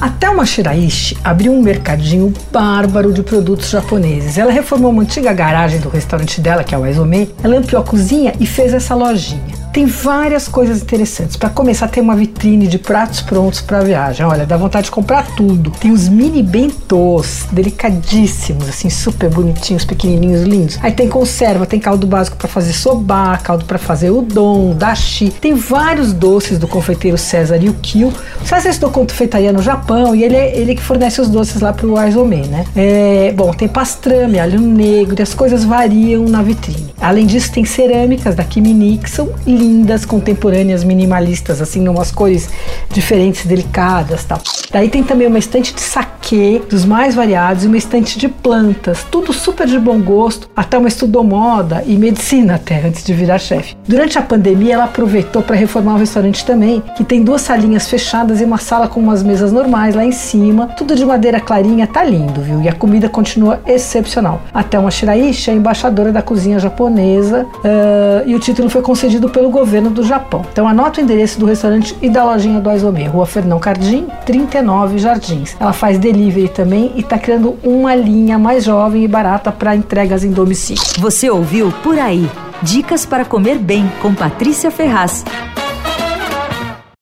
Até uma Shiraishi abriu um mercadinho bárbaro de produtos japoneses. Ela reformou uma antiga garagem do restaurante dela, que é o Aizome, ela ampliou a cozinha e fez essa lojinha. Tem várias coisas interessantes. Para começar, tem uma vitrine de pratos prontos para viagem. Olha, dá vontade de comprar tudo. Tem os mini bentos, delicadíssimos, assim, super bonitinhos, pequenininhos, lindos. Aí tem conserva, tem caldo básico para fazer soba, caldo para fazer udon, dashi. Tem vários doces do confeiteiro César Yukio. O César estudou confeitaria no Japão e ele é ele que fornece os doces lá pro Aizome, né? É, bom, tem pastrame, alho negro e as coisas variam na vitrine. Além disso, tem cerâmicas da Kimi Nixon lindas, contemporâneas, minimalistas, assim, umas cores diferentes, delicadas tal. Daí tem também uma estante de saquê, dos mais variados, e uma estante de plantas, tudo super de bom gosto, até uma estudou moda e medicina até, antes de virar chefe. Durante a pandemia, ela aproveitou para reformar o restaurante também, que tem duas salinhas fechadas e uma sala com umas mesas normais lá em cima, tudo de madeira clarinha, tá lindo, viu? E a comida continua excepcional. Até uma Shiraishi é embaixadora da cozinha japonesa, uh, e o título foi concedido governo do Japão. Então anota o endereço do restaurante e da lojinha do Aizome, Rua Fernão Cardim, 39 Jardins. Ela faz delivery também e está criando uma linha mais jovem e barata para entregas em domicílio. Você ouviu Por Aí. Dicas para comer bem com Patrícia Ferraz.